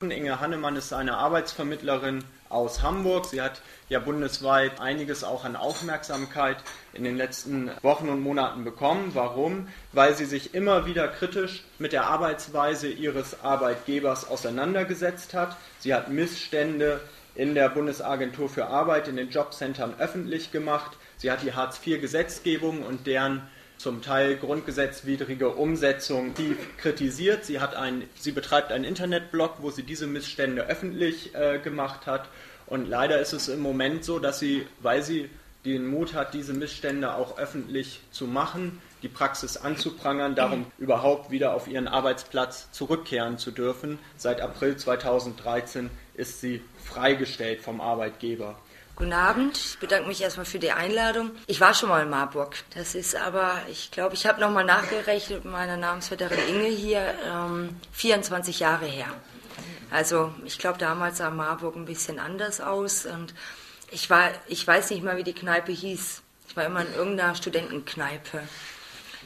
Inge Hannemann ist eine Arbeitsvermittlerin aus Hamburg. Sie hat ja bundesweit einiges auch an Aufmerksamkeit in den letzten Wochen und Monaten bekommen. Warum? Weil sie sich immer wieder kritisch mit der Arbeitsweise ihres Arbeitgebers auseinandergesetzt hat. Sie hat Missstände in der Bundesagentur für Arbeit, in den Jobcentern öffentlich gemacht. Sie hat die Hartz-IV-Gesetzgebung und deren zum Teil grundgesetzwidrige Umsetzung tief kritisiert. Sie, hat ein, sie betreibt einen Internetblog, wo sie diese Missstände öffentlich äh, gemacht hat. Und leider ist es im Moment so, dass sie, weil sie den Mut hat, diese Missstände auch öffentlich zu machen, die Praxis anzuprangern, darum überhaupt wieder auf ihren Arbeitsplatz zurückkehren zu dürfen. Seit April 2013 ist sie freigestellt vom Arbeitgeber. Guten Abend, ich bedanke mich erstmal für die Einladung. Ich war schon mal in Marburg. Das ist aber, ich glaube, ich habe nochmal nachgerechnet mit meiner Namensvetterin Inge hier, ähm, 24 Jahre her. Also ich glaube, damals sah Marburg ein bisschen anders aus und ich, war, ich weiß nicht mal, wie die Kneipe hieß. Ich war immer in irgendeiner Studentenkneipe.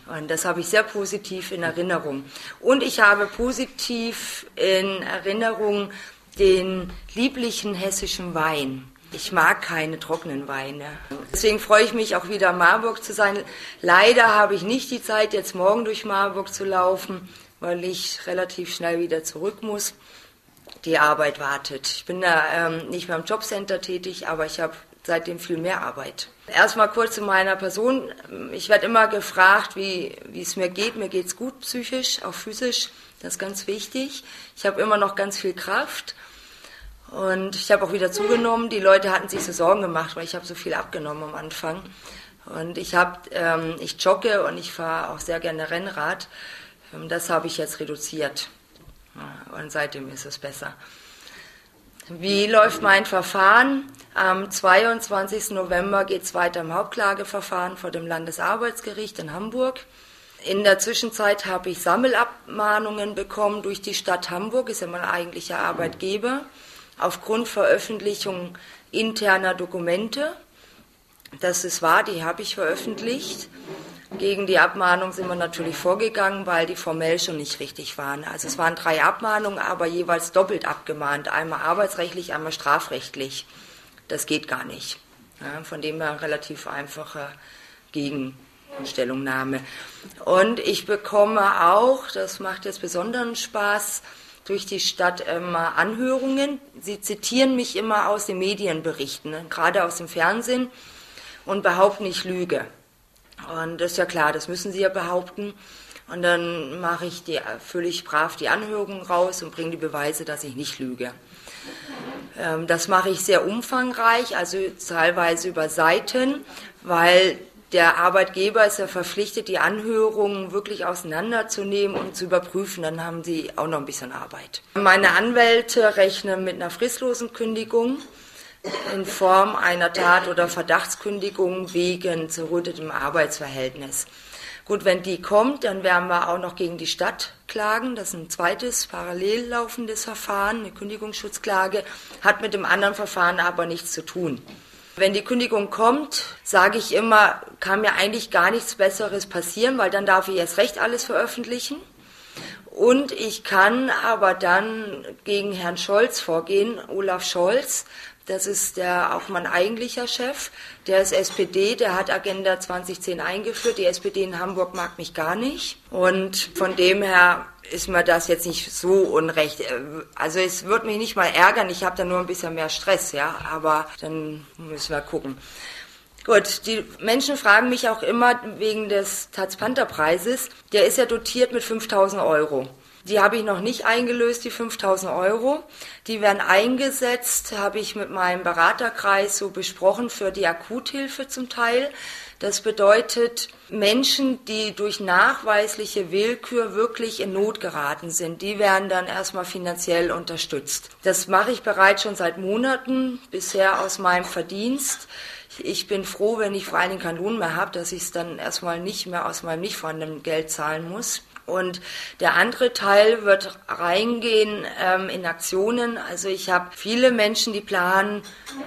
Und das habe ich sehr positiv in Erinnerung. Und ich habe positiv in Erinnerung den lieblichen hessischen Wein. Ich mag keine trockenen Weine. Deswegen freue ich mich auch wieder Marburg zu sein. Leider habe ich nicht die Zeit, jetzt morgen durch Marburg zu laufen, weil ich relativ schnell wieder zurück muss. Die Arbeit wartet. Ich bin da ähm, nicht mehr im Jobcenter tätig, aber ich habe seitdem viel mehr Arbeit. Erstmal kurz zu meiner Person. Ich werde immer gefragt, wie, wie es mir geht. Mir geht es gut psychisch, auch physisch. Das ist ganz wichtig. Ich habe immer noch ganz viel Kraft. Und ich habe auch wieder zugenommen. Die Leute hatten sich so Sorgen gemacht, weil ich habe so viel abgenommen am Anfang. Und ich habe, ähm, ich jogge und ich fahre auch sehr gerne Rennrad. Ähm, das habe ich jetzt reduziert. Und seitdem ist es besser. Wie läuft mein Verfahren? Am 22. November geht es weiter im Hauptklageverfahren vor dem Landesarbeitsgericht in Hamburg. In der Zwischenzeit habe ich Sammelabmahnungen bekommen durch die Stadt Hamburg, ist ja mein eigentlicher Arbeitgeber aufgrund Veröffentlichung interner Dokumente. Das ist wahr, die habe ich veröffentlicht. Gegen die Abmahnung sind wir natürlich vorgegangen, weil die formell schon nicht richtig waren. Also es waren drei Abmahnungen, aber jeweils doppelt abgemahnt. Einmal arbeitsrechtlich, einmal strafrechtlich. Das geht gar nicht. Ja, von dem her relativ einfache Gegenstellungnahme. Und ich bekomme auch, das macht jetzt besonderen Spaß, durch die Stadt immer Anhörungen. Sie zitieren mich immer aus den Medienberichten, ne, gerade aus dem Fernsehen, und behaupten, ich lüge. Und das ist ja klar, das müssen sie ja behaupten. Und dann mache ich die, ich brav die Anhörungen raus und bringe die Beweise, dass ich nicht lüge. Ähm, das mache ich sehr umfangreich, also teilweise über Seiten, weil der Arbeitgeber ist ja verpflichtet, die Anhörungen wirklich auseinanderzunehmen und zu überprüfen. Dann haben sie auch noch ein bisschen Arbeit. Meine Anwälte rechnen mit einer fristlosen Kündigung in Form einer Tat- oder Verdachtskündigung wegen zerrüttetem Arbeitsverhältnis. Gut, wenn die kommt, dann werden wir auch noch gegen die Stadt klagen. Das ist ein zweites parallel laufendes Verfahren, eine Kündigungsschutzklage, hat mit dem anderen Verfahren aber nichts zu tun. Wenn die Kündigung kommt, sage ich immer, kann mir eigentlich gar nichts Besseres passieren, weil dann darf ich erst recht alles veröffentlichen. Und ich kann aber dann gegen Herrn Scholz vorgehen, Olaf Scholz, das ist der, auch mein eigentlicher Chef. Der ist SPD, der hat Agenda 2010 eingeführt. Die SPD in Hamburg mag mich gar nicht. Und von dem her ist mir das jetzt nicht so unrecht. Also es wird mich nicht mal ärgern, ich habe da nur ein bisschen mehr Stress, ja, aber dann müssen wir gucken. Gut, die Menschen fragen mich auch immer wegen des Taz Panther Preises. Der ist ja dotiert mit 5000 Euro. Die habe ich noch nicht eingelöst, die 5000 Euro. Die werden eingesetzt, habe ich mit meinem Beraterkreis so besprochen für die Akuthilfe zum Teil. Das bedeutet Menschen, die durch nachweisliche Willkür wirklich in Not geraten sind, die werden dann erstmal finanziell unterstützt. Das mache ich bereits schon seit Monaten, bisher aus meinem Verdienst. Ich bin froh, wenn ich vor allen Dingen keinen Lohn mehr habe, dass ich es dann erstmal nicht mehr aus meinem nicht vorhandenen Geld zahlen muss. Und der andere Teil wird reingehen ähm, in Aktionen. Also ich habe viele Menschen, die planen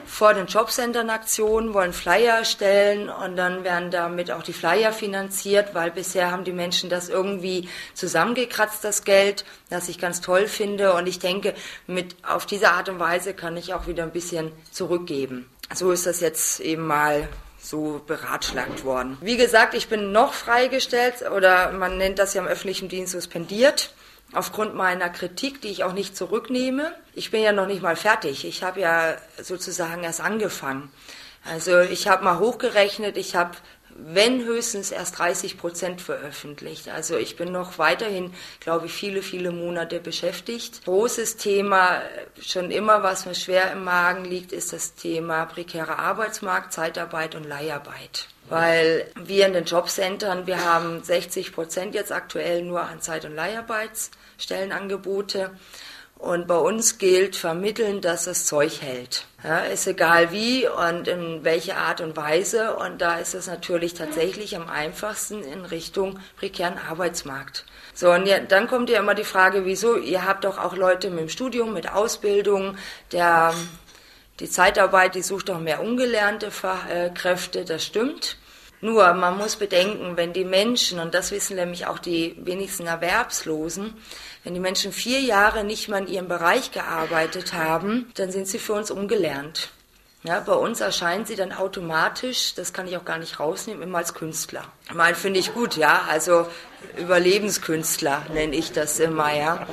vor den Jobcentern Aktionen, wollen Flyer stellen und dann werden damit auch die Flyer finanziert, weil bisher haben die Menschen das irgendwie zusammengekratzt, das Geld, das ich ganz toll finde. Und ich denke, mit auf diese Art und Weise kann ich auch wieder ein bisschen zurückgeben. So ist das jetzt eben mal so beratschlagt worden. Wie gesagt, ich bin noch freigestellt oder man nennt das ja im öffentlichen Dienst suspendiert aufgrund meiner Kritik, die ich auch nicht zurücknehme. Ich bin ja noch nicht mal fertig. Ich habe ja sozusagen erst angefangen. Also ich habe mal hochgerechnet, ich habe wenn höchstens erst 30 Prozent veröffentlicht. Also ich bin noch weiterhin, glaube ich, viele, viele Monate beschäftigt. Großes Thema, schon immer, was mir schwer im Magen liegt, ist das Thema prekärer Arbeitsmarkt, Zeitarbeit und Leiharbeit. Weil wir in den Jobcentern, wir haben 60 Prozent jetzt aktuell nur an Zeit- und Leiharbeitsstellenangebote. Und bei uns gilt vermitteln, dass das Zeug hält. Ja, ist egal wie und in welche Art und Weise. Und da ist es natürlich tatsächlich am einfachsten in Richtung prekären Arbeitsmarkt. So, und ja, dann kommt ja immer die Frage, wieso? Ihr habt doch auch Leute mit dem Studium, mit Ausbildung, der, die Zeitarbeit, die sucht doch mehr ungelernte Fachkräfte, das stimmt. Nur, man muss bedenken, wenn die Menschen, und das wissen nämlich auch die wenigsten Erwerbslosen, wenn die Menschen vier Jahre nicht mal in ihrem Bereich gearbeitet haben, dann sind sie für uns ungelernt. Ja, bei uns erscheinen sie dann automatisch, das kann ich auch gar nicht rausnehmen, immer als Künstler. Ich finde ich gut, ja. Also Überlebenskünstler nenne ich das immer, ja.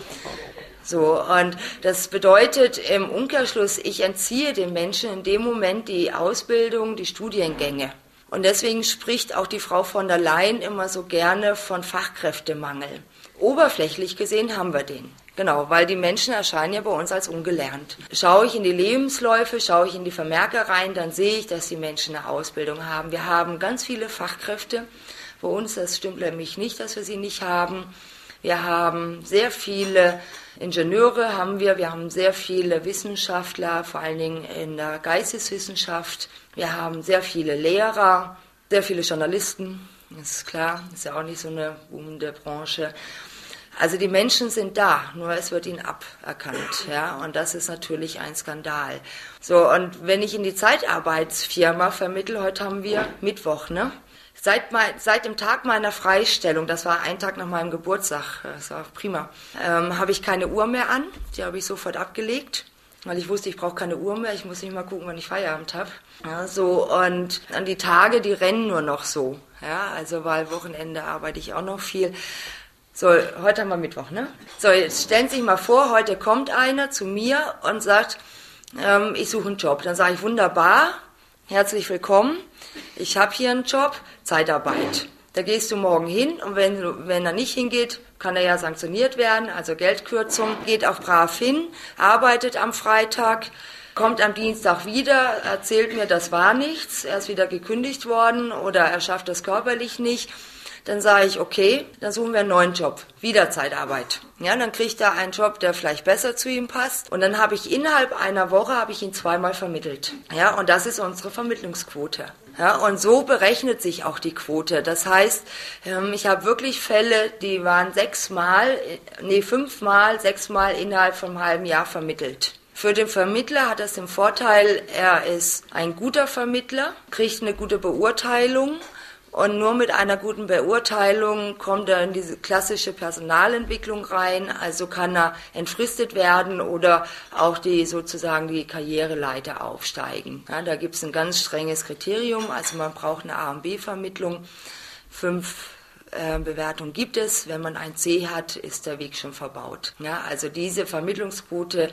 So, und das bedeutet im Umkehrschluss, ich entziehe den Menschen in dem Moment die Ausbildung, die Studiengänge. Und deswegen spricht auch die Frau von der Leyen immer so gerne von Fachkräftemangel. Oberflächlich gesehen haben wir den. Genau, weil die Menschen erscheinen ja bei uns als ungelernt. Schaue ich in die Lebensläufe, schaue ich in die Vermerke rein, dann sehe ich, dass die Menschen eine Ausbildung haben. Wir haben ganz viele Fachkräfte. Bei uns, das stimmt nämlich nicht, dass wir sie nicht haben. Wir haben sehr viele Ingenieure, haben wir, wir haben sehr viele Wissenschaftler, vor allen Dingen in der Geisteswissenschaft. Wir haben sehr viele Lehrer, sehr viele Journalisten. Das ist klar, ist ja auch nicht so eine boomende Branche. Also die Menschen sind da, nur es wird ihnen aberkannt, ja, und das ist natürlich ein Skandal. So, und wenn ich in die Zeitarbeitsfirma vermittle, heute haben wir Mittwoch, ne? Seit, mein, seit dem Tag meiner Freistellung, das war ein Tag nach meinem Geburtstag, das war prima, ähm, habe ich keine Uhr mehr an, die habe ich sofort abgelegt weil ich wusste, ich brauche keine Uhr mehr, ich muss nicht mal gucken, wann ich Feierabend habe. Ja, so und an die Tage, die rennen nur noch so. Ja, also weil Wochenende arbeite ich auch noch viel. So, heute haben wir Mittwoch, ne? So, jetzt stellen Sie sich mal vor, heute kommt einer zu mir und sagt, ähm, ich suche einen Job. Dann sage ich, wunderbar, herzlich willkommen. Ich habe hier einen Job, Zeitarbeit. Da gehst du morgen hin und wenn, wenn er nicht hingeht, kann er ja sanktioniert werden, also Geldkürzung. Geht auch brav hin, arbeitet am Freitag, kommt am Dienstag wieder, erzählt mir, das war nichts, er ist wieder gekündigt worden oder er schafft das körperlich nicht dann sage ich, okay, dann suchen wir einen neuen Job, wieder Zeitarbeit. Ja, dann kriegt er einen Job, der vielleicht besser zu ihm passt. Und dann habe ich innerhalb einer Woche habe ich ihn zweimal vermittelt. Ja, und das ist unsere Vermittlungsquote. Ja, und so berechnet sich auch die Quote. Das heißt, ähm, ich habe wirklich Fälle, die waren sechsmal, nee, fünfmal, sechsmal innerhalb von einem halben Jahr vermittelt. Für den Vermittler hat das den Vorteil, er ist ein guter Vermittler, kriegt eine gute Beurteilung und nur mit einer guten Beurteilung kommt er in diese klassische Personalentwicklung rein, also kann er entfristet werden oder auch die sozusagen die Karriereleiter aufsteigen. Ja, da gibt es ein ganz strenges Kriterium, also man braucht eine A und B-Vermittlung. Fünf äh, Bewertungen gibt es. Wenn man ein C hat, ist der Weg schon verbaut. Ja, also diese Vermittlungsquote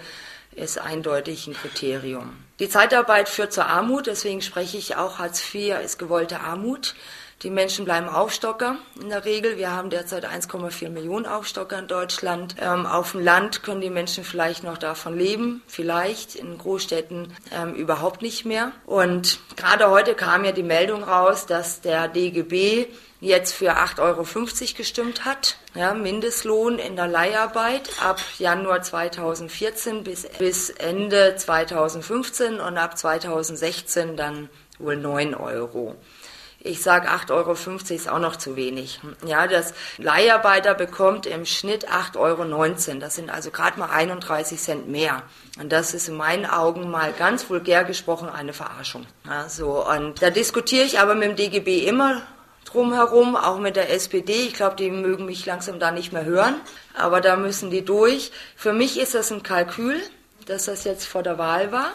ist eindeutig ein Kriterium. Die Zeitarbeit führt zur Armut, deswegen spreche ich auch, Hartz IV ist gewollte Armut. Die Menschen bleiben Aufstocker in der Regel. Wir haben derzeit 1,4 Millionen Aufstocker in Deutschland. Ähm, auf dem Land können die Menschen vielleicht noch davon leben, vielleicht in Großstädten ähm, überhaupt nicht mehr. Und gerade heute kam ja die Meldung raus, dass der DGB jetzt für 8,50 Euro gestimmt hat. Ja, Mindestlohn in der Leiharbeit ab Januar 2014 bis, bis Ende 2015 und ab 2016 dann wohl 9 Euro. Ich sage 8,50 Euro ist auch noch zu wenig. Ja, das Leiharbeiter bekommt im Schnitt 8,19 Euro. Das sind also gerade mal 31 Cent mehr. Und das ist in meinen Augen mal ganz vulgär gesprochen eine Verarschung. Ja, so. Und da diskutiere ich aber mit dem DGB immer drumherum, auch mit der SPD. Ich glaube, die mögen mich langsam da nicht mehr hören, aber da müssen die durch. Für mich ist das ein Kalkül, dass das jetzt vor der Wahl war.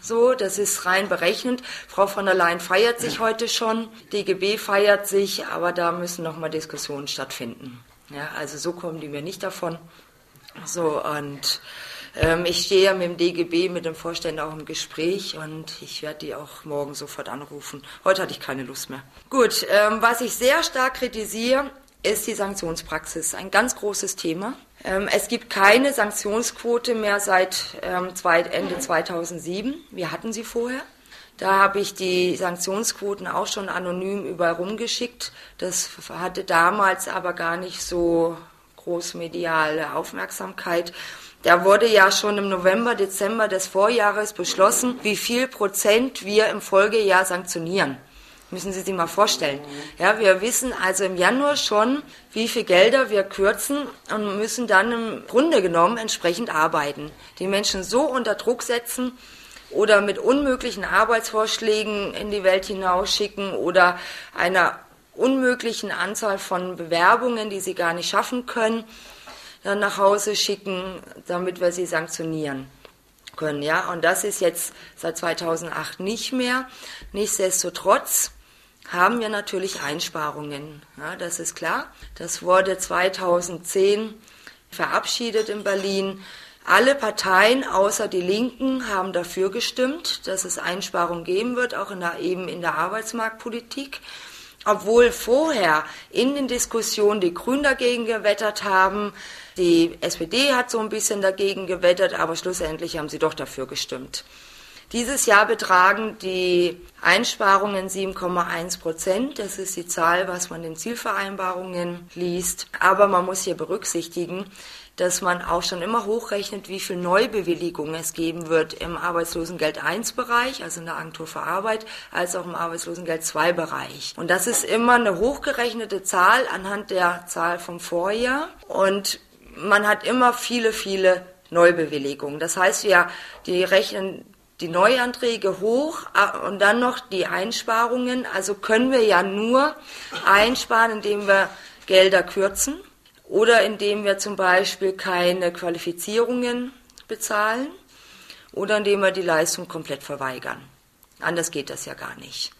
So, das ist rein berechnend. Frau von der Leyen feiert sich heute schon, DGB feiert sich, aber da müssen nochmal Diskussionen stattfinden. Ja, also so kommen die mir nicht davon. So, und ähm, ich stehe ja mit dem DGB, mit dem Vorständen auch im Gespräch und ich werde die auch morgen sofort anrufen. Heute hatte ich keine Lust mehr. Gut, ähm, was ich sehr stark kritisiere, ist die Sanktionspraxis. Ein ganz großes Thema. Ähm, es gibt keine Sanktionsquote mehr seit ähm, Ende 2007. Wir hatten sie vorher. Da habe ich die Sanktionsquoten auch schon anonym überall rumgeschickt. Das hatte damals aber gar nicht so großmediale Aufmerksamkeit. Da wurde ja schon im November, Dezember des Vorjahres beschlossen, wie viel Prozent wir im Folgejahr sanktionieren. Müssen Sie sich mal vorstellen. Ja, wir wissen also im Januar schon, wie viel Gelder wir kürzen und müssen dann im Grunde genommen entsprechend arbeiten. Die Menschen so unter Druck setzen oder mit unmöglichen Arbeitsvorschlägen in die Welt hinausschicken oder einer unmöglichen Anzahl von Bewerbungen, die sie gar nicht schaffen können, dann nach Hause schicken, damit wir sie sanktionieren können. Ja, und das ist jetzt seit 2008 nicht mehr. Nichtsdestotrotz haben wir natürlich Einsparungen. Ja, das ist klar. Das wurde 2010 verabschiedet in Berlin. Alle Parteien außer die Linken haben dafür gestimmt, dass es Einsparungen geben wird, auch in der, eben in der Arbeitsmarktpolitik. Obwohl vorher in den Diskussionen die Grünen dagegen gewettert haben, die SPD hat so ein bisschen dagegen gewettert, aber schlussendlich haben sie doch dafür gestimmt. Dieses Jahr betragen die Einsparungen 7,1 Prozent. Das ist die Zahl, was man in Zielvereinbarungen liest. Aber man muss hier berücksichtigen, dass man auch schon immer hochrechnet, wie viel Neubewilligungen es geben wird im Arbeitslosengeld 1 Bereich, also in der Agentur für Arbeit, als auch im Arbeitslosengeld 2 Bereich. Und das ist immer eine hochgerechnete Zahl anhand der Zahl vom Vorjahr. Und man hat immer viele, viele Neubewilligungen. Das heißt, wir die rechnen die Neuanträge hoch und dann noch die Einsparungen. Also können wir ja nur einsparen, indem wir Gelder kürzen oder indem wir zum Beispiel keine Qualifizierungen bezahlen oder indem wir die Leistung komplett verweigern. Anders geht das ja gar nicht.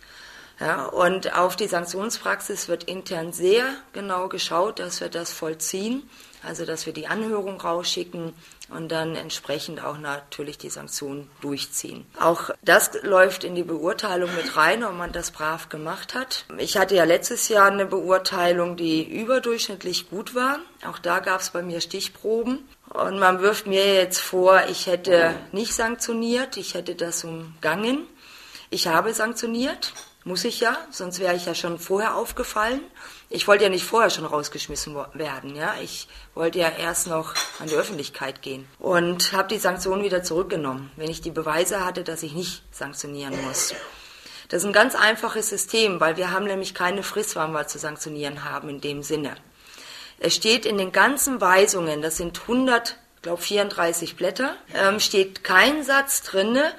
Ja, und auf die Sanktionspraxis wird intern sehr genau geschaut, dass wir das vollziehen. Also, dass wir die Anhörung rausschicken und dann entsprechend auch natürlich die Sanktionen durchziehen. Auch das läuft in die Beurteilung mit rein, ob man das brav gemacht hat. Ich hatte ja letztes Jahr eine Beurteilung, die überdurchschnittlich gut war. Auch da gab es bei mir Stichproben. Und man wirft mir jetzt vor, ich hätte nicht sanktioniert, ich hätte das umgangen. Ich habe sanktioniert, muss ich ja, sonst wäre ich ja schon vorher aufgefallen ich wollte ja nicht vorher schon rausgeschmissen werden, ja. Ich wollte ja erst noch an die Öffentlichkeit gehen und habe die Sanktionen wieder zurückgenommen, wenn ich die Beweise hatte, dass ich nicht sanktionieren muss. Das ist ein ganz einfaches System, weil wir haben nämlich keine Frist, wann wir zu sanktionieren haben in dem Sinne. Es steht in den ganzen Weisungen, das sind 100, glaube 34 Blätter, ähm, steht kein Satz drinne,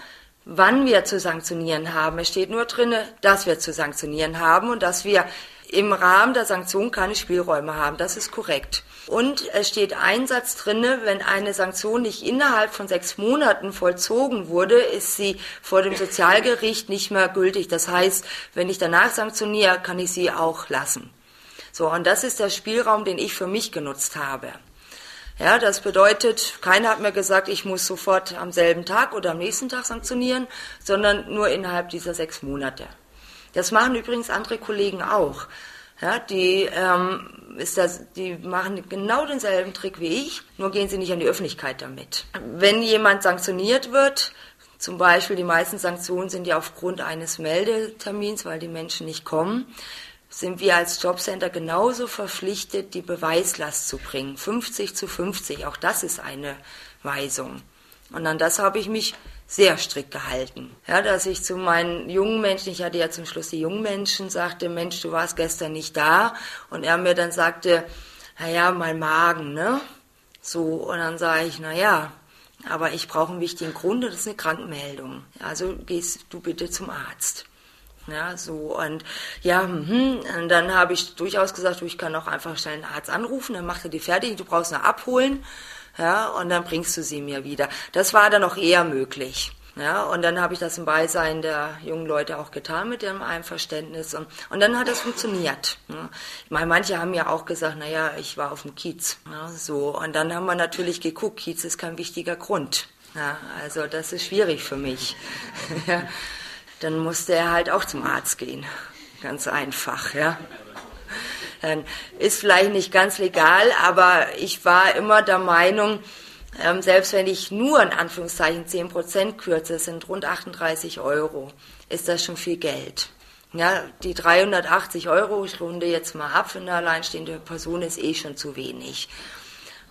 wann wir zu sanktionieren haben. Es steht nur drinne, dass wir zu sanktionieren haben und dass wir im Rahmen der Sanktion keine Spielräume haben. Das ist korrekt. Und es steht ein Satz drinne, wenn eine Sanktion nicht innerhalb von sechs Monaten vollzogen wurde, ist sie vor dem Sozialgericht nicht mehr gültig. Das heißt, wenn ich danach sanktioniere, kann ich sie auch lassen. So, und das ist der Spielraum, den ich für mich genutzt habe. Ja, das bedeutet, keiner hat mir gesagt, ich muss sofort am selben Tag oder am nächsten Tag sanktionieren, sondern nur innerhalb dieser sechs Monate. Das machen übrigens andere Kollegen auch. Ja, die, ähm, ist das, die machen genau denselben Trick wie ich, nur gehen sie nicht an die Öffentlichkeit damit. Wenn jemand sanktioniert wird, zum Beispiel die meisten Sanktionen sind ja aufgrund eines Meldetermins, weil die Menschen nicht kommen, sind wir als Jobcenter genauso verpflichtet, die Beweislast zu bringen. 50 zu 50, auch das ist eine Weisung. Und an das habe ich mich sehr strikt gehalten. Ja, dass ich zu meinen jungen Menschen, ich hatte ja zum Schluss die jungen Menschen, sagte, Mensch, du warst gestern nicht da. Und er mir dann sagte, naja, mein Magen, ne? So, und dann sage ich, naja, aber ich brauche einen wichtigen Grund, das ist eine Krankmeldung. Also gehst du bitte zum Arzt. Ja, so und ja, hm, und dann habe ich durchaus gesagt, du, ich kann auch einfach schnell einen Arzt anrufen, dann macht er die fertig, du brauchst nur abholen ja, und dann bringst du sie mir wieder. Das war dann auch eher möglich. Ja, und dann habe ich das im Beisein der jungen Leute auch getan mit dem Einverständnis und, und dann hat es funktioniert. Ja. Ich meine, manche haben ja auch gesagt, naja, ich war auf dem Kiez. Ja, so, und dann haben wir natürlich geguckt, Kiez ist kein wichtiger Grund. Ja, also das ist schwierig für mich. dann musste er halt auch zum Arzt gehen. Ganz einfach, ja ist vielleicht nicht ganz legal, aber ich war immer der Meinung, ähm, selbst wenn ich nur in Anführungszeichen 10% kürze, sind rund 38 Euro, ist das schon viel Geld. Ja, die 380 Euro, ich runde jetzt mal ab für eine alleinstehende Person, ist eh schon zu wenig.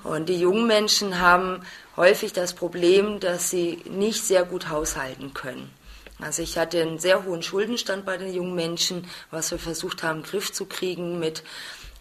Und die jungen Menschen haben häufig das Problem, dass sie nicht sehr gut haushalten können. Also ich hatte einen sehr hohen Schuldenstand bei den jungen Menschen, was wir versucht haben, Griff zu kriegen mit,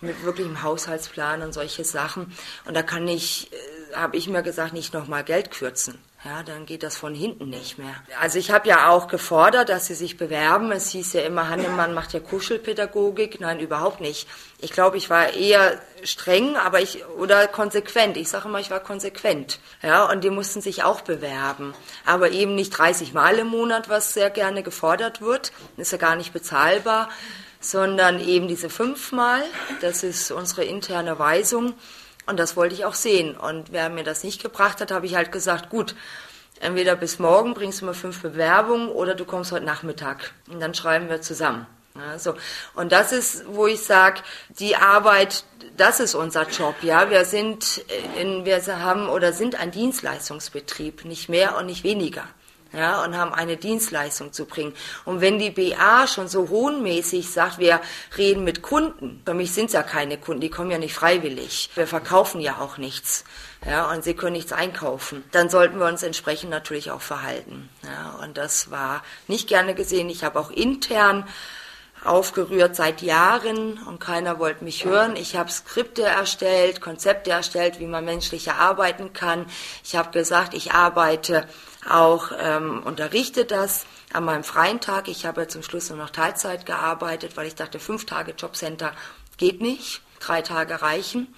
mit wirklichem Haushaltsplan und solche Sachen. Und da kann ich, äh, habe ich mir gesagt, nicht nochmal Geld kürzen. Ja, dann geht das von hinten nicht mehr. Also ich habe ja auch gefordert, dass sie sich bewerben. Es hieß ja immer, Hannemann macht ja Kuschelpädagogik. Nein, überhaupt nicht. Ich glaube, ich war eher streng, aber ich oder konsequent. Ich sage immer, ich war konsequent. Ja, und die mussten sich auch bewerben, aber eben nicht 30 Mal im Monat, was sehr gerne gefordert wird. Ist ja gar nicht bezahlbar, sondern eben diese fünfmal. Das ist unsere interne Weisung. Und das wollte ich auch sehen. Und wer mir das nicht gebracht hat, habe ich halt gesagt, gut, entweder bis morgen bringst du mir fünf Bewerbungen oder du kommst heute Nachmittag. Und dann schreiben wir zusammen. Ja, so. Und das ist, wo ich sage, die Arbeit, das ist unser Job. Ja, wir sind, in, wir haben oder sind ein Dienstleistungsbetrieb, nicht mehr und nicht weniger ja, und haben eine Dienstleistung zu bringen. Und wenn die BA schon so hohnmäßig sagt, wir reden mit Kunden, für mich sind es ja keine Kunden, die kommen ja nicht freiwillig. Wir verkaufen ja auch nichts. Ja, und sie können nichts einkaufen. Dann sollten wir uns entsprechend natürlich auch verhalten. Ja, und das war nicht gerne gesehen. Ich habe auch intern aufgerührt seit Jahren und keiner wollte mich hören. Ich habe Skripte erstellt, Konzepte erstellt, wie man menschlicher arbeiten kann. Ich habe gesagt, ich arbeite auch ähm, unterrichte das an meinem freien Tag. Ich habe zum Schluss nur noch Teilzeit gearbeitet, weil ich dachte, fünf Tage Jobcenter geht nicht, drei Tage reichen.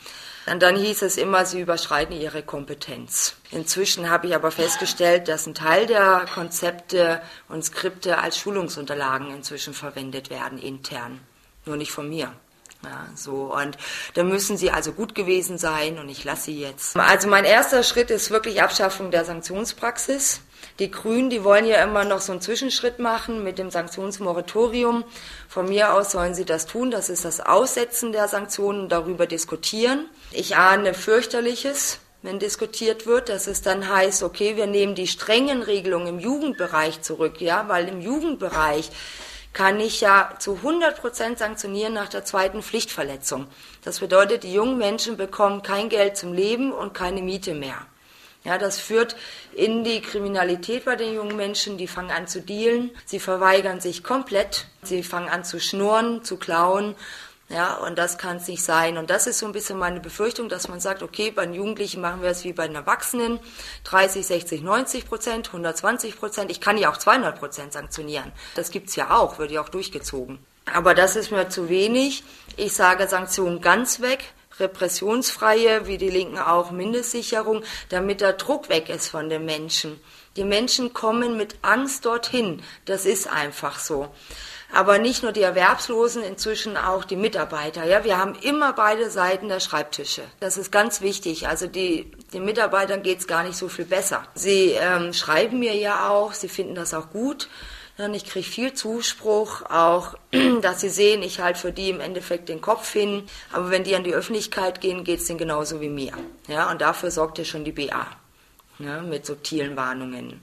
Und dann hieß es immer, sie überschreiten ihre Kompetenz. Inzwischen habe ich aber festgestellt, dass ein Teil der Konzepte und Skripte als Schulungsunterlagen inzwischen verwendet werden, intern. Nur nicht von mir. Ja, so und da müssen sie also gut gewesen sein und ich lasse sie jetzt. Also mein erster Schritt ist wirklich Abschaffung der Sanktionspraxis. Die Grünen, die wollen ja immer noch so einen Zwischenschritt machen mit dem Sanktionsmoratorium. Von mir aus sollen sie das tun. Das ist das Aussetzen der Sanktionen, darüber diskutieren. Ich ahne fürchterliches, wenn diskutiert wird, dass es dann heißt, okay, wir nehmen die strengen Regelungen im Jugendbereich zurück, ja, weil im Jugendbereich kann ich ja zu 100 Prozent sanktionieren nach der zweiten Pflichtverletzung. Das bedeutet, die jungen Menschen bekommen kein Geld zum Leben und keine Miete mehr. Ja, das führt in die Kriminalität bei den jungen Menschen. Die fangen an zu dealen, sie verweigern sich komplett, sie fangen an zu schnurren, zu klauen ja, und das kann es nicht sein. Und das ist so ein bisschen meine Befürchtung, dass man sagt, okay, bei den Jugendlichen machen wir es wie bei den Erwachsenen. 30, 60, 90 Prozent, 120 Prozent. Ich kann ja auch 200 Prozent sanktionieren. Das gibt's ja auch, wird ja auch durchgezogen. Aber das ist mir zu wenig. Ich sage Sanktionen ganz weg, repressionsfreie, wie die Linken auch, Mindestsicherung, damit der Druck weg ist von den Menschen. Die Menschen kommen mit Angst dorthin. Das ist einfach so aber nicht nur die Erwerbslosen, inzwischen auch die Mitarbeiter. Ja, wir haben immer beide Seiten der Schreibtische. Das ist ganz wichtig. Also die, den Mitarbeitern geht's gar nicht so viel besser. Sie ähm, schreiben mir ja auch, sie finden das auch gut. Ich kriege viel Zuspruch, auch dass sie sehen, ich halte für die im Endeffekt den Kopf hin. Aber wenn die an die Öffentlichkeit gehen, geht's denen genauso wie mir. Ja, und dafür sorgt ja schon die BA ja, mit subtilen Warnungen.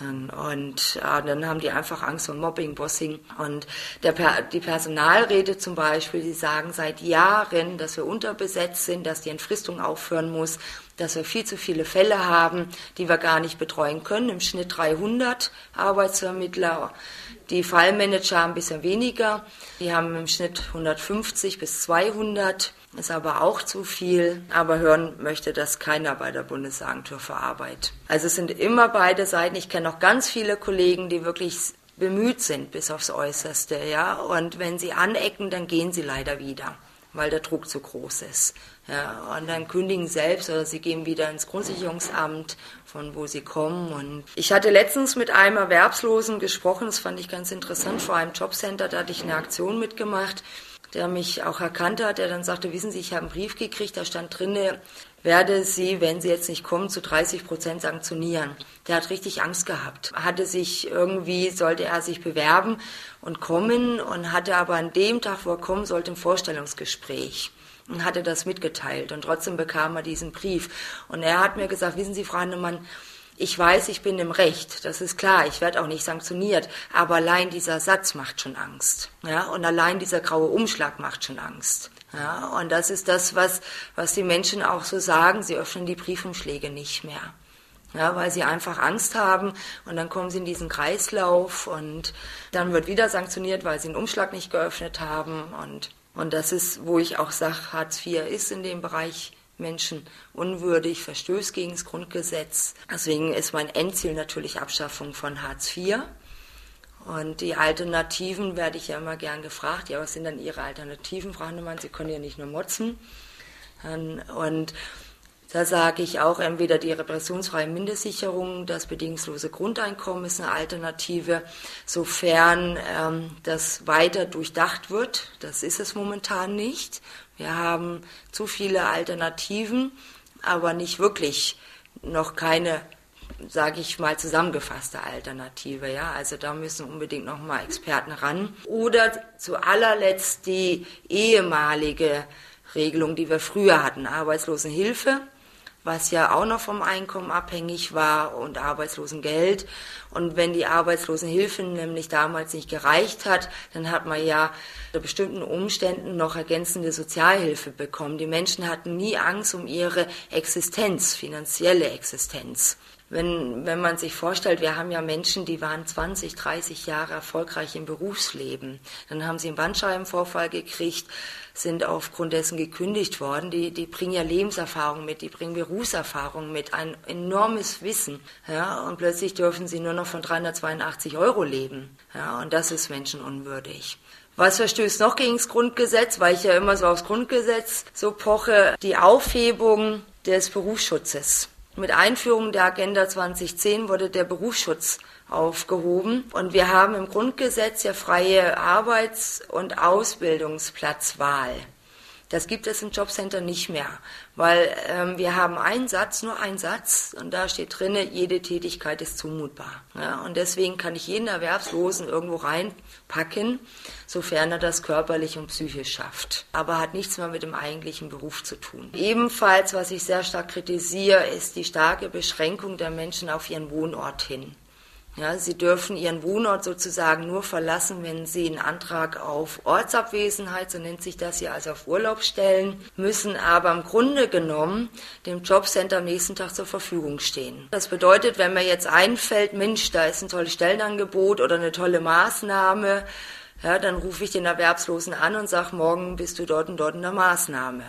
Und äh, dann haben die einfach Angst vor Mobbing, Bossing. Und der, die Personalräte zum Beispiel, die sagen seit Jahren, dass wir unterbesetzt sind, dass die Entfristung aufhören muss, dass wir viel zu viele Fälle haben, die wir gar nicht betreuen können. Im Schnitt 300 Arbeitsvermittler. Die Fallmanager haben ein bisschen weniger. Die haben im Schnitt 150 bis 200 ist aber auch zu viel. Aber hören möchte das keiner bei der Bundesagentur für Arbeit. Also es sind immer beide Seiten. Ich kenne auch ganz viele Kollegen, die wirklich bemüht sind bis aufs Äußerste, ja. Und wenn sie anecken, dann gehen sie leider wieder, weil der Druck zu groß ist. Ja, und dann kündigen selbst oder sie gehen wieder ins Grundsicherungsamt, von wo sie kommen. Und ich hatte letztens mit einem Erwerbslosen gesprochen, das fand ich ganz interessant, vor einem Jobcenter, da hatte ich eine Aktion mitgemacht der mich auch erkannt hat, der dann sagte, wissen Sie, ich habe einen Brief gekriegt, da stand drinne, werde Sie, wenn Sie jetzt nicht kommen, zu 30 Prozent sanktionieren. Der hat richtig Angst gehabt. Hatte sich irgendwie, sollte er sich bewerben und kommen und hatte aber an dem Tag, wo er kommen sollte, ein Vorstellungsgespräch und hatte das mitgeteilt und trotzdem bekam er diesen Brief. Und er hat mir gesagt, wissen Sie, Frau Hannemann, ich weiß, ich bin im Recht, das ist klar, ich werde auch nicht sanktioniert, aber allein dieser Satz macht schon Angst. Ja, und allein dieser graue Umschlag macht schon Angst. Ja, und das ist das, was, was die Menschen auch so sagen, sie öffnen die Briefumschläge nicht mehr. Ja, weil sie einfach Angst haben und dann kommen sie in diesen Kreislauf und dann wird wieder sanktioniert, weil sie den Umschlag nicht geöffnet haben und, und das ist, wo ich auch sage, Hartz IV ist in dem Bereich Menschen unwürdig, verstößt gegen das Grundgesetz. Deswegen ist mein Endziel natürlich Abschaffung von Hartz IV. Und die Alternativen werde ich ja immer gern gefragt. Ja, was sind dann Ihre Alternativen, Frau Hannemann? Sie können ja nicht nur motzen. Und da sage ich auch, entweder die repressionsfreie Mindestsicherung, das bedingungslose Grundeinkommen ist eine Alternative, sofern ähm, das weiter durchdacht wird. Das ist es momentan nicht. Wir haben zu viele Alternativen, aber nicht wirklich noch keine, sage ich mal, zusammengefasste Alternative. Ja, also da müssen unbedingt noch mal Experten ran. Oder zu allerletzt die ehemalige Regelung, die wir früher hatten, Arbeitslosenhilfe was ja auch noch vom Einkommen abhängig war und Arbeitslosengeld. Und wenn die Arbeitslosenhilfe nämlich damals nicht gereicht hat, dann hat man ja unter bestimmten Umständen noch ergänzende Sozialhilfe bekommen. Die Menschen hatten nie Angst um ihre Existenz, finanzielle Existenz. Wenn, wenn man sich vorstellt, wir haben ja Menschen, die waren 20, 30 Jahre erfolgreich im Berufsleben. Dann haben sie einen Bandscheibenvorfall gekriegt, sind aufgrund dessen gekündigt worden. Die, die bringen ja Lebenserfahrung mit, die bringen Berufserfahrung mit, ein enormes Wissen. Ja, und plötzlich dürfen sie nur noch von 382 Euro leben. Ja, und das ist menschenunwürdig. Was verstößt noch gegen das Grundgesetz, weil ich ja immer so aufs Grundgesetz so poche, die Aufhebung des Berufsschutzes. Mit Einführung der Agenda 2010 wurde der Berufsschutz aufgehoben und wir haben im Grundgesetz ja freie Arbeits- und Ausbildungsplatzwahl. Das gibt es im Jobcenter nicht mehr, weil ähm, wir haben einen Satz, nur einen Satz, und da steht drinne, jede Tätigkeit ist zumutbar. Ja, und deswegen kann ich jeden Erwerbslosen irgendwo reinpacken, sofern er das körperlich und psychisch schafft. Aber hat nichts mehr mit dem eigentlichen Beruf zu tun. Ebenfalls, was ich sehr stark kritisiere, ist die starke Beschränkung der Menschen auf ihren Wohnort hin. Ja, sie dürfen ihren Wohnort sozusagen nur verlassen, wenn sie einen Antrag auf Ortsabwesenheit, so nennt sich das hier, also auf Urlaub stellen, müssen aber im Grunde genommen dem Jobcenter am nächsten Tag zur Verfügung stehen. Das bedeutet, wenn mir jetzt einfällt, Mensch, da ist ein tolles Stellenangebot oder eine tolle Maßnahme, ja, dann rufe ich den Erwerbslosen an und sage, morgen bist du dort und dort in der Maßnahme.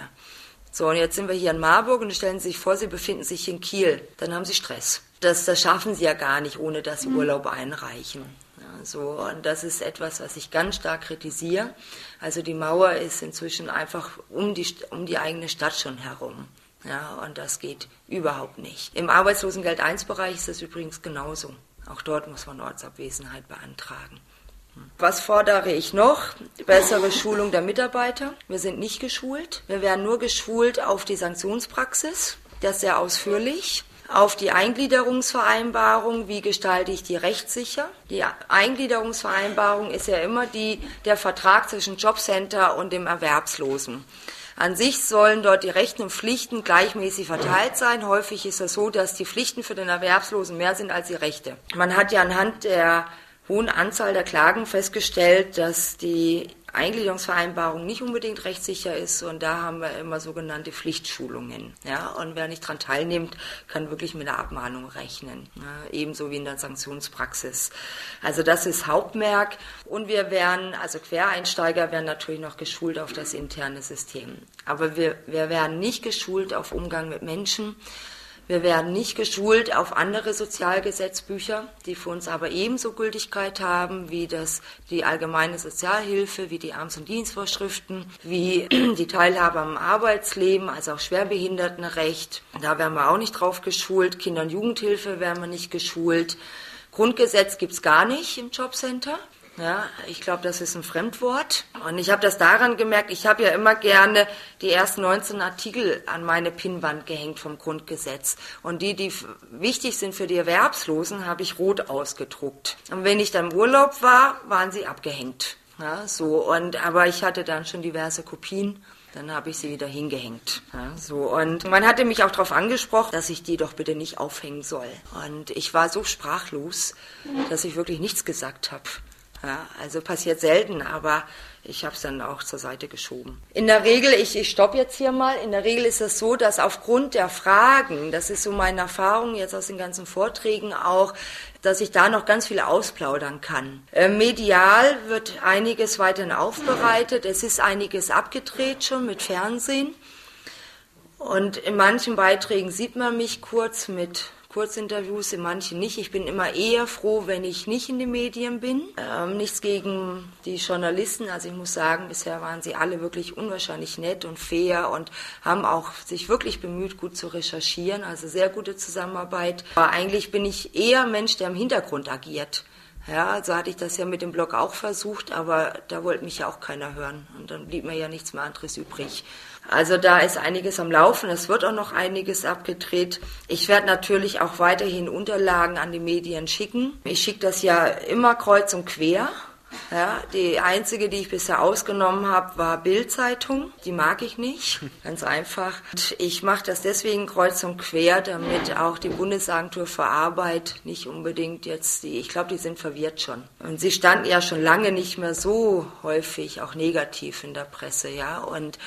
So, und jetzt sind wir hier in Marburg und stellen Sie sich vor, Sie befinden sich in Kiel. Dann haben Sie Stress das, das schaffen sie ja gar nicht, ohne dass sie mhm. Urlaub einreichen. Ja, so, und das ist etwas, was ich ganz stark kritisiere. Also die Mauer ist inzwischen einfach um die, um die eigene Stadt schon herum. Ja, und das geht überhaupt nicht. Im Arbeitslosengeld 1-Bereich ist das übrigens genauso. Auch dort muss man Ortsabwesenheit beantragen. Was fordere ich noch? Bessere Schulung der Mitarbeiter. Wir sind nicht geschult. Wir werden nur geschult auf die Sanktionspraxis. Das ist sehr ausführlich auf die Eingliederungsvereinbarung, wie gestalte ich die rechtssicher. Die Eingliederungsvereinbarung ist ja immer die, der Vertrag zwischen Jobcenter und dem Erwerbslosen. An sich sollen dort die Rechten und Pflichten gleichmäßig verteilt sein. Häufig ist es so, dass die Pflichten für den Erwerbslosen mehr sind als die Rechte. Man hat ja anhand der hohen Anzahl der Klagen festgestellt, dass die Eingliederungsvereinbarung nicht unbedingt rechtssicher ist und da haben wir immer sogenannte Pflichtschulungen. Ja, und wer nicht daran teilnimmt, kann wirklich mit einer Abmahnung rechnen. Ja, ebenso wie in der Sanktionspraxis. Also das ist Hauptmerk und wir werden, also Quereinsteiger werden natürlich noch geschult auf das interne System. Aber wir, wir werden nicht geschult auf Umgang mit Menschen. Wir werden nicht geschult auf andere Sozialgesetzbücher, die für uns aber ebenso Gültigkeit haben wie das, die allgemeine Sozialhilfe, wie die Arms- und Dienstvorschriften, wie die Teilhabe am Arbeitsleben, also auch Schwerbehindertenrecht. Da werden wir auch nicht drauf geschult. Kinder- und Jugendhilfe werden wir nicht geschult. Grundgesetz gibt's gar nicht im Jobcenter. Ja, ich glaube, das ist ein Fremdwort. Und ich habe das daran gemerkt, ich habe ja immer gerne die ersten 19 Artikel an meine Pinnwand gehängt vom Grundgesetz. Und die, die wichtig sind für die Erwerbslosen, habe ich rot ausgedruckt. Und wenn ich dann im Urlaub war, waren sie abgehängt. Ja, so. Und, aber ich hatte dann schon diverse Kopien. Dann habe ich sie wieder hingehängt. Ja, so. Und man hatte mich auch darauf angesprochen, dass ich die doch bitte nicht aufhängen soll. Und ich war so sprachlos, dass ich wirklich nichts gesagt habe. Ja, also passiert selten, aber ich habe es dann auch zur Seite geschoben. In der Regel, ich, ich stoppe jetzt hier mal, in der Regel ist es so, dass aufgrund der Fragen, das ist so meine Erfahrung jetzt aus den ganzen Vorträgen auch, dass ich da noch ganz viel ausplaudern kann. Äh, medial wird einiges weiterhin aufbereitet, es ist einiges abgedreht schon mit Fernsehen. Und in manchen Beiträgen sieht man mich kurz mit Kurzinterviews, in manchen nicht. Ich bin immer eher froh, wenn ich nicht in den Medien bin. Ähm, nichts gegen die Journalisten. Also ich muss sagen, bisher waren sie alle wirklich unwahrscheinlich nett und fair und haben auch sich wirklich bemüht, gut zu recherchieren. Also sehr gute Zusammenarbeit. Aber eigentlich bin ich eher Mensch, der im Hintergrund agiert. Ja, so hatte ich das ja mit dem Blog auch versucht, aber da wollte mich ja auch keiner hören. Und dann blieb mir ja nichts mehr anderes übrig. Also da ist einiges am Laufen, es wird auch noch einiges abgedreht. Ich werde natürlich auch weiterhin Unterlagen an die Medien schicken. Ich schicke das ja immer kreuz und quer. Ja, die einzige, die ich bisher ausgenommen habe, war Bildzeitung. Die mag ich nicht, ganz einfach. Und ich mache das deswegen kreuz und quer, damit auch die Bundesagentur für Arbeit nicht unbedingt jetzt die, ich glaube, die sind verwirrt schon. Und sie standen ja schon lange nicht mehr so häufig auch negativ in der Presse, ja. Und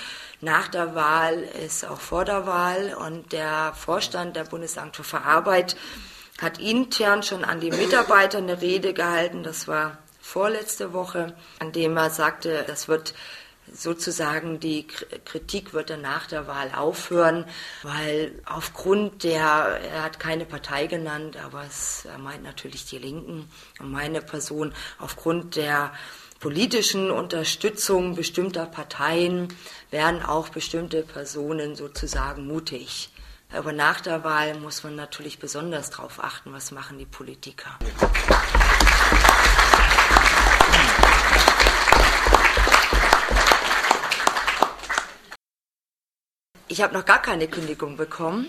nach der Wahl ist auch vor der Wahl und der Vorstand der Bundesagentur für Arbeit hat intern schon an die Mitarbeiter eine Rede gehalten. Das war vorletzte Woche, an dem er sagte, das wird sozusagen die Kritik wird dann nach der Wahl aufhören, weil aufgrund der, er hat keine Partei genannt, aber es, er meint natürlich die Linken und meine Person, aufgrund der politischen Unterstützung bestimmter Parteien werden auch bestimmte Personen sozusagen mutig. Aber nach der Wahl muss man natürlich besonders darauf achten, was machen die Politiker. Ich habe noch gar keine Kündigung bekommen.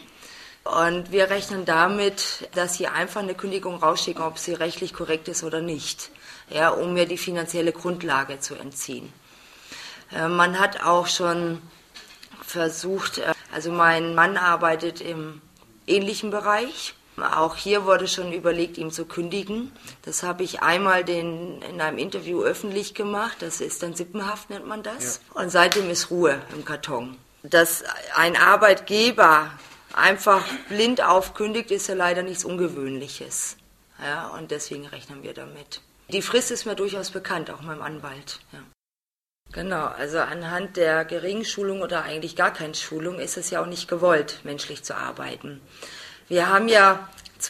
Und wir rechnen damit, dass sie einfach eine Kündigung rausschicken, ob sie rechtlich korrekt ist oder nicht ja, um mir die finanzielle Grundlage zu entziehen. Äh, man hat auch schon versucht, äh, also mein Mann arbeitet im ähnlichen Bereich. Auch hier wurde schon überlegt, ihm zu kündigen. Das habe ich einmal den, in einem Interview öffentlich gemacht. Das ist dann Sippenhaft, nennt man das. Ja. Und seitdem ist Ruhe im Karton. Dass ein Arbeitgeber einfach blind aufkündigt, ist ja leider nichts Ungewöhnliches. Ja, und deswegen rechnen wir damit. Die Frist ist mir durchaus bekannt, auch meinem Anwalt. Ja. Genau, also anhand der geringen Schulung oder eigentlich gar keinen Schulung ist es ja auch nicht gewollt, menschlich zu arbeiten. Wir haben ja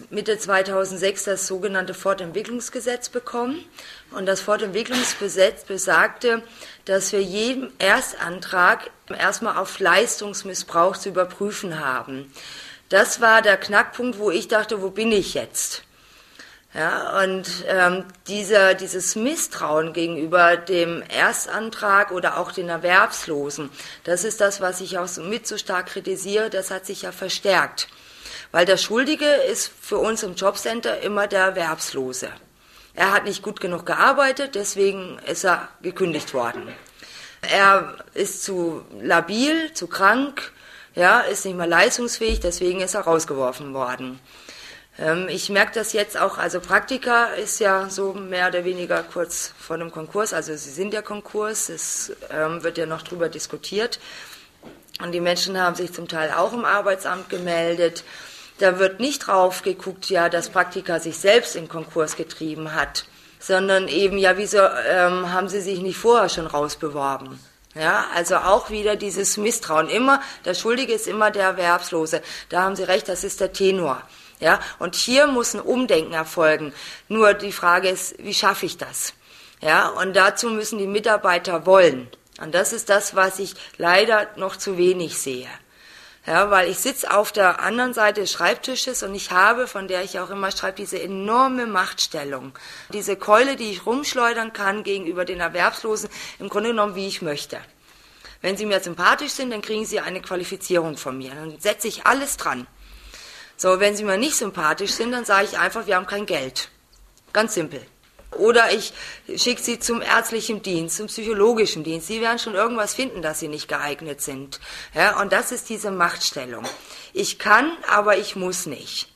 Mitte 2006 das sogenannte Fortentwicklungsgesetz bekommen. Und das Fortentwicklungsgesetz besagte, dass wir jeden Erstantrag erstmal auf Leistungsmissbrauch zu überprüfen haben. Das war der Knackpunkt, wo ich dachte, wo bin ich jetzt? Ja, und ähm, dieser, dieses Misstrauen gegenüber dem Erstantrag oder auch den Erwerbslosen, das ist das, was ich auch so mit so stark kritisiere, das hat sich ja verstärkt. Weil der Schuldige ist für uns im Jobcenter immer der Erwerbslose. Er hat nicht gut genug gearbeitet, deswegen ist er gekündigt worden. Er ist zu labil, zu krank, ja, ist nicht mehr leistungsfähig, deswegen ist er rausgeworfen worden. Ähm, ich merke das jetzt auch, also Praktika ist ja so mehr oder weniger kurz vor dem Konkurs, also sie sind ja Konkurs, es ähm, wird ja noch drüber diskutiert. Und die Menschen haben sich zum Teil auch im Arbeitsamt gemeldet. Da wird nicht drauf geguckt, ja, dass Praktika sich selbst in Konkurs getrieben hat, sondern eben, ja, wieso ähm, haben sie sich nicht vorher schon rausbeworben? Ja, also auch wieder dieses Misstrauen. Immer, der Schuldige ist immer der Erwerbslose. Da haben Sie recht, das ist der Tenor. Ja, und hier muss ein Umdenken erfolgen. Nur die Frage ist, wie schaffe ich das? Ja, und dazu müssen die Mitarbeiter wollen. Und das ist das, was ich leider noch zu wenig sehe. Ja, weil ich sitze auf der anderen Seite des Schreibtisches und ich habe, von der ich auch immer schreibe, diese enorme Machtstellung. Diese Keule, die ich rumschleudern kann gegenüber den Erwerbslosen, im Grunde genommen, wie ich möchte. Wenn sie mir sympathisch sind, dann kriegen sie eine Qualifizierung von mir. Dann setze ich alles dran. So, wenn sie mir nicht sympathisch sind, dann sage ich einfach, wir haben kein Geld. Ganz simpel. Oder ich schicke sie zum ärztlichen Dienst, zum psychologischen Dienst. Sie werden schon irgendwas finden, dass sie nicht geeignet sind. Ja, und das ist diese Machtstellung. Ich kann, aber ich muss nicht.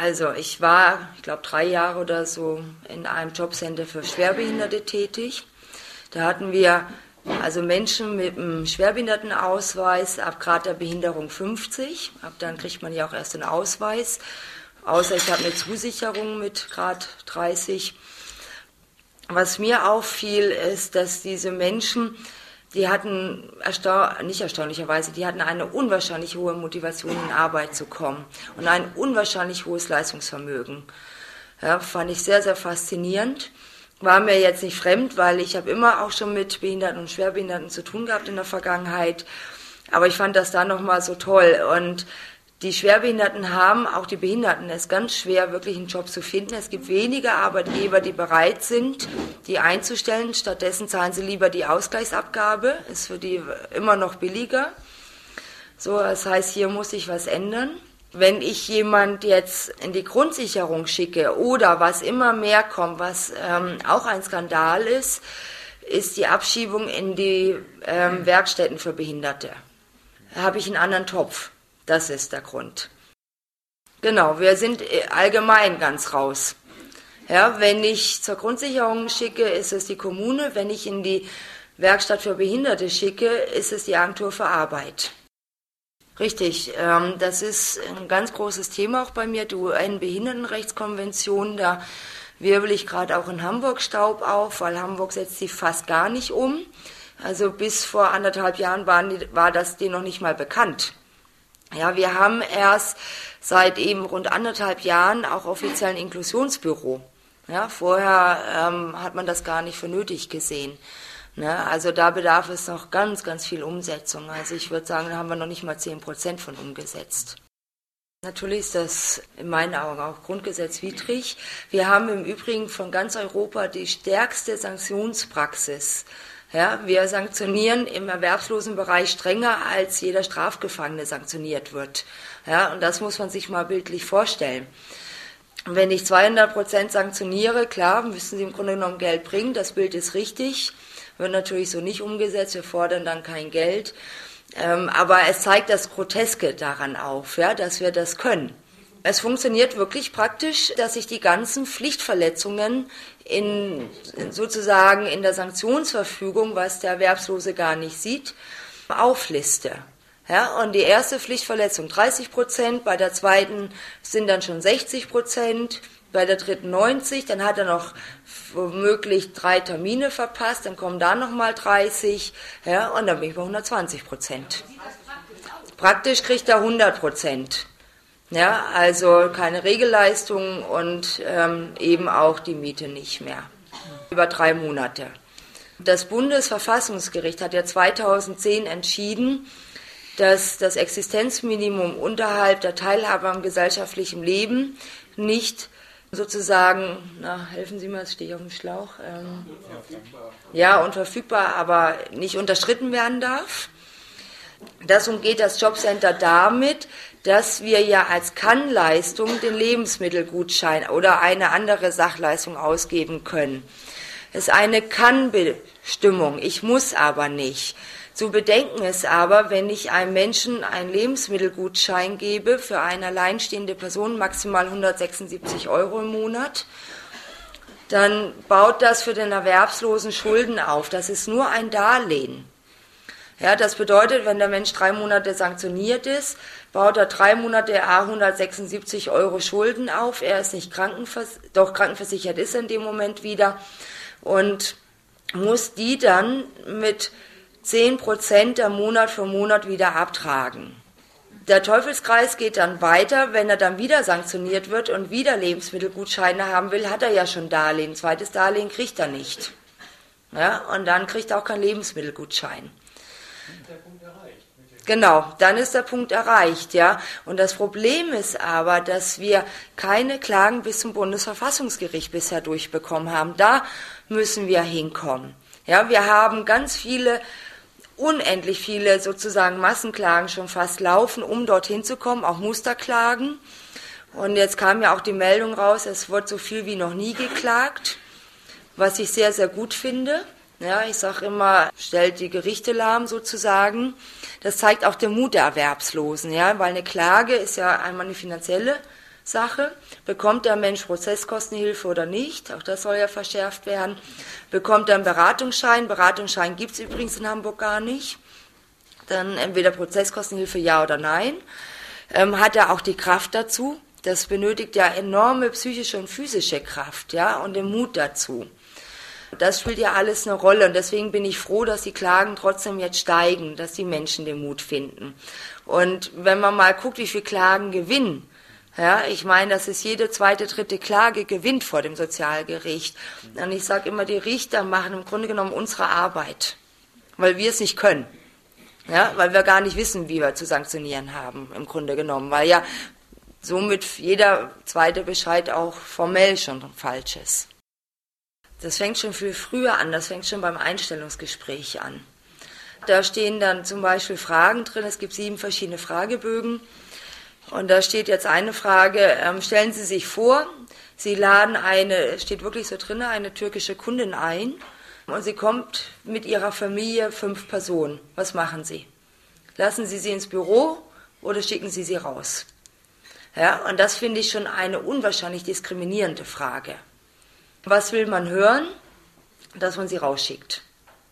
Also ich war, ich glaube, drei Jahre oder so in einem Jobcenter für Schwerbehinderte tätig. Da hatten wir also Menschen mit einem Schwerbehindertenausweis ab Grad der Behinderung 50. Ab dann kriegt man ja auch erst einen Ausweis. Außer ich habe eine Zusicherung mit Grad 30. Was mir auffiel, ist, dass diese Menschen, die hatten ersta nicht erstaunlicherweise, die hatten eine unwahrscheinlich hohe Motivation, in Arbeit zu kommen und ein unwahrscheinlich hohes Leistungsvermögen. Ja, fand ich sehr, sehr faszinierend war mir jetzt nicht fremd, weil ich habe immer auch schon mit Behinderten und Schwerbehinderten zu tun gehabt in der Vergangenheit. Aber ich fand das da nochmal so toll. Und die Schwerbehinderten haben, auch die Behinderten, es ist ganz schwer, wirklich einen Job zu finden. Es gibt wenige Arbeitgeber, die bereit sind, die einzustellen. Stattdessen zahlen sie lieber die Ausgleichsabgabe. Ist für die immer noch billiger. So, das heißt, hier muss sich was ändern wenn ich jemand jetzt in die Grundsicherung schicke oder was immer mehr kommt, was ähm, auch ein Skandal ist, ist die Abschiebung in die ähm, Werkstätten für Behinderte. Da habe ich einen anderen Topf. Das ist der Grund. Genau, wir sind äh, allgemein ganz raus. Ja, wenn ich zur Grundsicherung schicke, ist es die Kommune. Wenn ich in die Werkstatt für Behinderte schicke, ist es die Agentur für Arbeit. Richtig, ähm, das ist ein ganz großes Thema auch bei mir, die UN-Behindertenrechtskonvention, da wirbel ich gerade auch in Hamburg Staub auf, weil Hamburg setzt sie fast gar nicht um. Also bis vor anderthalb Jahren waren war das denen noch nicht mal bekannt. Ja, wir haben erst seit eben rund anderthalb Jahren auch offiziell ein Inklusionsbüro. Ja, vorher ähm, hat man das gar nicht für nötig gesehen. Ne? Also da bedarf es noch ganz, ganz viel Umsetzung. Also ich würde sagen, da haben wir noch nicht mal 10 Prozent von umgesetzt. Natürlich ist das in meinen Augen auch grundgesetzwidrig. Wir haben im Übrigen von ganz Europa die stärkste Sanktionspraxis. Ja, wir sanktionieren im erwerbslosen Bereich strenger, als jeder Strafgefangene sanktioniert wird. Ja, und das muss man sich mal bildlich vorstellen. Wenn ich 200 Prozent sanktioniere, klar, müssen Sie im Grunde genommen Geld bringen, das Bild ist richtig wird natürlich so nicht umgesetzt. Wir fordern dann kein Geld. Ähm, aber es zeigt das Groteske daran auf, ja, dass wir das können. Es funktioniert wirklich praktisch, dass ich die ganzen Pflichtverletzungen in, sozusagen in der Sanktionsverfügung, was der Erwerbslose gar nicht sieht, aufliste. Ja, und die erste Pflichtverletzung 30 Prozent, bei der zweiten sind dann schon 60 Prozent, bei der dritten 90, dann hat er noch womöglich drei Termine verpasst, dann kommen da nochmal 30, ja, und dann bin ich bei 120 Prozent. Praktisch kriegt er 100 Prozent. Ja, also keine Regelleistung und ähm, eben auch die Miete nicht mehr. Über drei Monate. Das Bundesverfassungsgericht hat ja 2010 entschieden, dass das Existenzminimum unterhalb der Teilhabe am gesellschaftlichen Leben nicht sozusagen, na, helfen Sie mal, jetzt stehe ich auf dem Schlauch. Ähm, ja, unverfügbar, aber nicht unterschritten werden darf. Das umgeht das Jobcenter damit, dass wir ja als Kannleistung den Lebensmittelgutschein oder eine andere Sachleistung ausgeben können. ist eine Kann-Bestimmung. Ich muss aber nicht. Zu bedenken ist aber, wenn ich einem Menschen einen Lebensmittelgutschein gebe für eine alleinstehende Person maximal 176 Euro im Monat, dann baut das für den Erwerbslosen Schulden auf. Das ist nur ein Darlehen. Ja, das bedeutet, wenn der Mensch drei Monate sanktioniert ist, baut er drei Monate A 176 Euro Schulden auf. Er ist nicht krankenvers doch krankenversichert ist in dem Moment wieder und muss die dann mit 10 Prozent der Monat für Monat wieder abtragen. Der Teufelskreis geht dann weiter, wenn er dann wieder sanktioniert wird und wieder Lebensmittelgutscheine haben will, hat er ja schon Darlehen. Zweites Darlehen kriegt er nicht. Ja, und dann kriegt er auch keinen Lebensmittelgutschein. Genau, dann ist der Punkt erreicht, ja. Und das Problem ist aber, dass wir keine Klagen bis zum Bundesverfassungsgericht bisher durchbekommen haben. Da müssen wir hinkommen. Ja, wir haben ganz viele unendlich viele sozusagen Massenklagen schon fast laufen, um dorthin zu kommen, auch Musterklagen. Und jetzt kam ja auch die Meldung raus, es wird so viel wie noch nie geklagt, was ich sehr, sehr gut finde. Ja, ich sage immer, stellt die Gerichte lahm sozusagen. Das zeigt auch den Mut der Erwerbslosen, ja, weil eine Klage ist ja einmal eine finanzielle Sache. Bekommt der Mensch Prozesskostenhilfe oder nicht? Auch das soll ja verschärft werden. Bekommt er einen Beratungsschein? Beratungsschein gibt es übrigens in Hamburg gar nicht. Dann entweder Prozesskostenhilfe ja oder nein. Ähm, hat er auch die Kraft dazu? Das benötigt ja enorme psychische und physische Kraft, ja, und den Mut dazu. Das spielt ja alles eine Rolle und deswegen bin ich froh, dass die Klagen trotzdem jetzt steigen, dass die Menschen den Mut finden. Und wenn man mal guckt, wie viele Klagen gewinnen, ja, ich meine, das ist jede zweite, dritte Klage gewinnt vor dem Sozialgericht. Und ich sage immer, die Richter machen im Grunde genommen unsere Arbeit, weil wir es nicht können. Ja, weil wir gar nicht wissen, wie wir zu sanktionieren haben, im Grunde genommen, weil ja somit jeder zweite Bescheid auch formell schon falsch ist. Das fängt schon viel früher an, das fängt schon beim Einstellungsgespräch an. Da stehen dann zum Beispiel Fragen drin, es gibt sieben verschiedene Fragebögen. Und da steht jetzt eine Frage, ähm, stellen Sie sich vor, Sie laden eine, steht wirklich so drin, eine türkische Kundin ein und sie kommt mit ihrer Familie, fünf Personen. Was machen Sie? Lassen Sie sie ins Büro oder schicken Sie sie raus? Ja, und das finde ich schon eine unwahrscheinlich diskriminierende Frage. Was will man hören? Dass man sie rausschickt.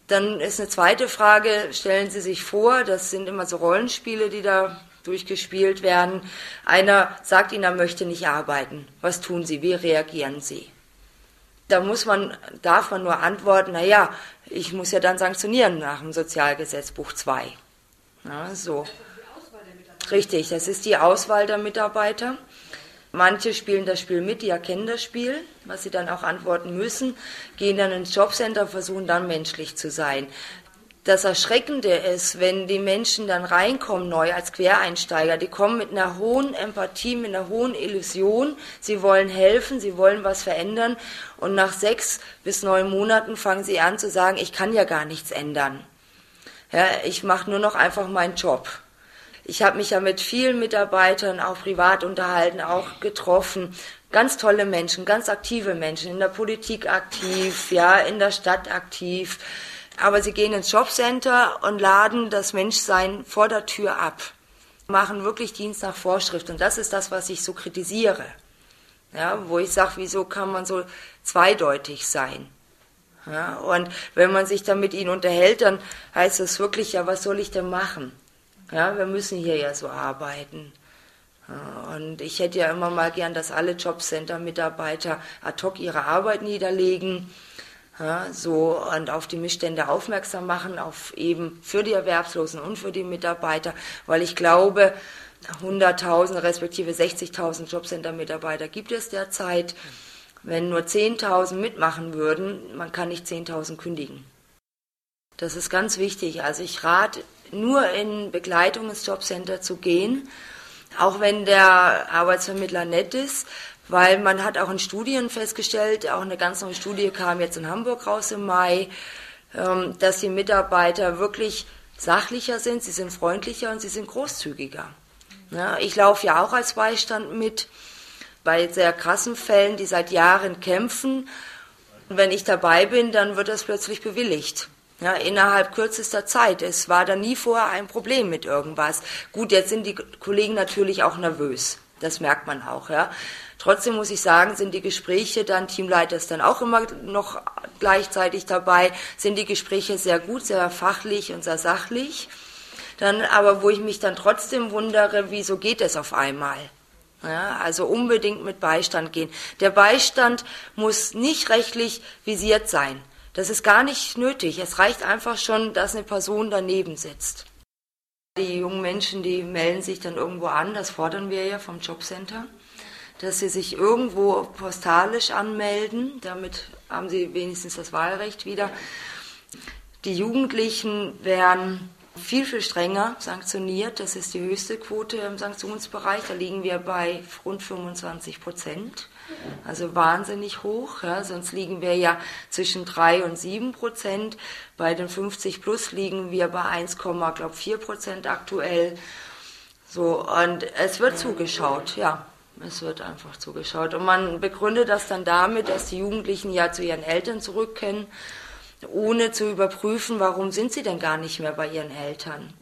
Dann ist eine zweite Frage, stellen Sie sich vor, das sind immer so Rollenspiele, die da durchgespielt werden. Einer sagt Ihnen, er möchte nicht arbeiten. Was tun Sie? Wie reagieren Sie? Da muss man, darf man nur antworten, na ja, ich muss ja dann sanktionieren nach dem Sozialgesetzbuch 2. Ja, so. Richtig, das ist die Auswahl der Mitarbeiter. Manche spielen das Spiel mit, die erkennen das Spiel, was sie dann auch antworten müssen, gehen dann ins Jobcenter, versuchen dann menschlich zu sein das Erschreckende ist, wenn die Menschen dann reinkommen neu als Quereinsteiger, die kommen mit einer hohen Empathie, mit einer hohen Illusion, sie wollen helfen, sie wollen was verändern und nach sechs bis neun Monaten fangen sie an zu sagen, ich kann ja gar nichts ändern. Ja, ich mache nur noch einfach meinen Job. Ich habe mich ja mit vielen Mitarbeitern auch privat unterhalten, auch getroffen. Ganz tolle Menschen, ganz aktive Menschen, in der Politik aktiv, ja, in der Stadt aktiv aber sie gehen ins Jobcenter und laden das Menschsein vor der Tür ab, machen wirklich Dienst nach Vorschrift. Und das ist das, was ich so kritisiere. Ja, wo ich sage, wieso kann man so zweideutig sein? Ja, und wenn man sich dann mit ihnen unterhält, dann heißt es wirklich, ja, was soll ich denn machen? Ja, wir müssen hier ja so arbeiten. Ja, und ich hätte ja immer mal gern, dass alle Jobcenter-Mitarbeiter ad hoc ihre Arbeit niederlegen ja, so und auf die Missstände aufmerksam machen, auf eben für die Erwerbslosen und für die Mitarbeiter, weil ich glaube, 100.000 respektive 60.000 Jobcenter-Mitarbeiter gibt es derzeit. Wenn nur 10.000 mitmachen würden, man kann nicht 10.000 kündigen. Das ist ganz wichtig. Also ich rate nur in Begleitung ins Jobcenter zu gehen, auch wenn der Arbeitsvermittler nett ist, weil man hat auch in Studien festgestellt, auch eine ganz neue Studie kam jetzt in Hamburg raus im Mai, ähm, dass die Mitarbeiter wirklich sachlicher sind, sie sind freundlicher und sie sind großzügiger. Ich laufe ja auch als Beistand mit bei sehr krassen Fällen, die seit Jahren kämpfen Und wenn ich dabei bin, dann wird das plötzlich bewilligt. Ja, innerhalb kürzester Zeit. Es war da nie vorher ein Problem mit irgendwas. Gut, jetzt sind die Kollegen natürlich auch nervös. Das merkt man auch, ja. Trotzdem muss ich sagen, sind die Gespräche dann, Teamleiter ist dann auch immer noch gleichzeitig dabei, sind die Gespräche sehr gut, sehr fachlich und sehr sachlich. Dann aber, wo ich mich dann trotzdem wundere, wieso geht es auf einmal? Ja, also unbedingt mit Beistand gehen. Der Beistand muss nicht rechtlich visiert sein. Das ist gar nicht nötig. Es reicht einfach schon, dass eine Person daneben sitzt. Die jungen Menschen, die melden sich dann irgendwo an, das fordern wir ja vom Jobcenter, dass sie sich irgendwo postalisch anmelden, damit haben sie wenigstens das Wahlrecht wieder. Die Jugendlichen werden viel, viel strenger sanktioniert. Das ist die höchste Quote im Sanktionsbereich. Da liegen wir bei rund 25 Prozent. Also wahnsinnig hoch. Ja. Sonst liegen wir ja zwischen 3 und 7 Prozent. Bei den 50 plus liegen wir bei 1,4 Prozent aktuell. So, und es wird zugeschaut, ja. Es wird einfach zugeschaut. Und man begründet das dann damit, dass die Jugendlichen ja zu ihren Eltern zurück können ohne zu überprüfen, warum sind sie denn gar nicht mehr bei ihren Eltern.